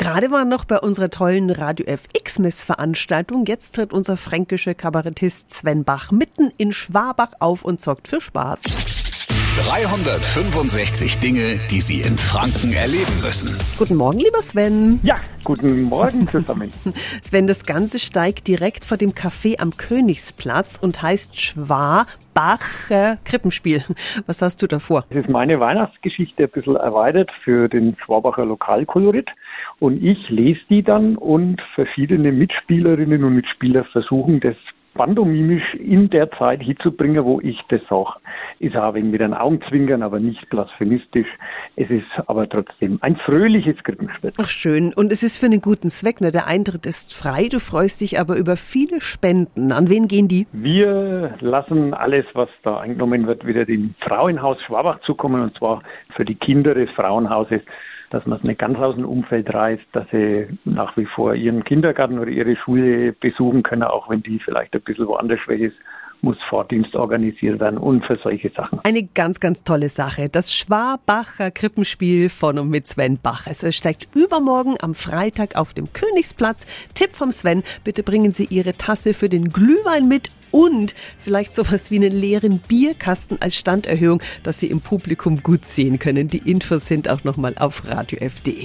Gerade war noch bei unserer tollen Radio FX-Mess-Veranstaltung. Jetzt tritt unser fränkischer Kabarettist Sven Bach mitten in Schwabach auf und zockt für Spaß. 365 Dinge, die Sie in Franken erleben müssen. Guten Morgen, lieber Sven. Ja, guten Morgen zusammen. Sven, das Ganze steigt direkt vor dem Café am Königsplatz und heißt Schwabacher Krippenspiel. Was hast du davor? Das ist meine Weihnachtsgeschichte ein bisschen erweitert für den Schwabacher Lokalkolorit. Und ich lese die dann und verschiedene Mitspielerinnen und Mitspieler versuchen, das pantomimisch in der Zeit hinzubringen, wo ich das sage. Ist auch wegen mit den Augenzwinkern, aber nicht blasphemistisch. Es ist aber trotzdem ein fröhliches Krippenspiel. Ach schön. Und es ist für einen guten Zweck. Ne? Der Eintritt ist frei. Du freust dich aber über viele Spenden. An wen gehen die? Wir lassen alles, was da eingenommen wird, wieder dem Frauenhaus Schwabach zukommen. Und zwar für die Kinder des Frauenhauses dass man es nicht ganz aus dem Umfeld reißt, dass sie nach wie vor ihren Kindergarten oder ihre Schule besuchen können, auch wenn die vielleicht ein bisschen woanders schwäch ist muss Fahrdienst organisiert werden und für solche Sachen. Eine ganz, ganz tolle Sache. Das Schwabacher Krippenspiel von und mit Sven Bach. Es steigt übermorgen am Freitag auf dem Königsplatz. Tipp vom Sven, bitte bringen Sie Ihre Tasse für den Glühwein mit und vielleicht sowas wie einen leeren Bierkasten als Standerhöhung, dass Sie im Publikum gut sehen können. Die Infos sind auch nochmal auf radiof.de.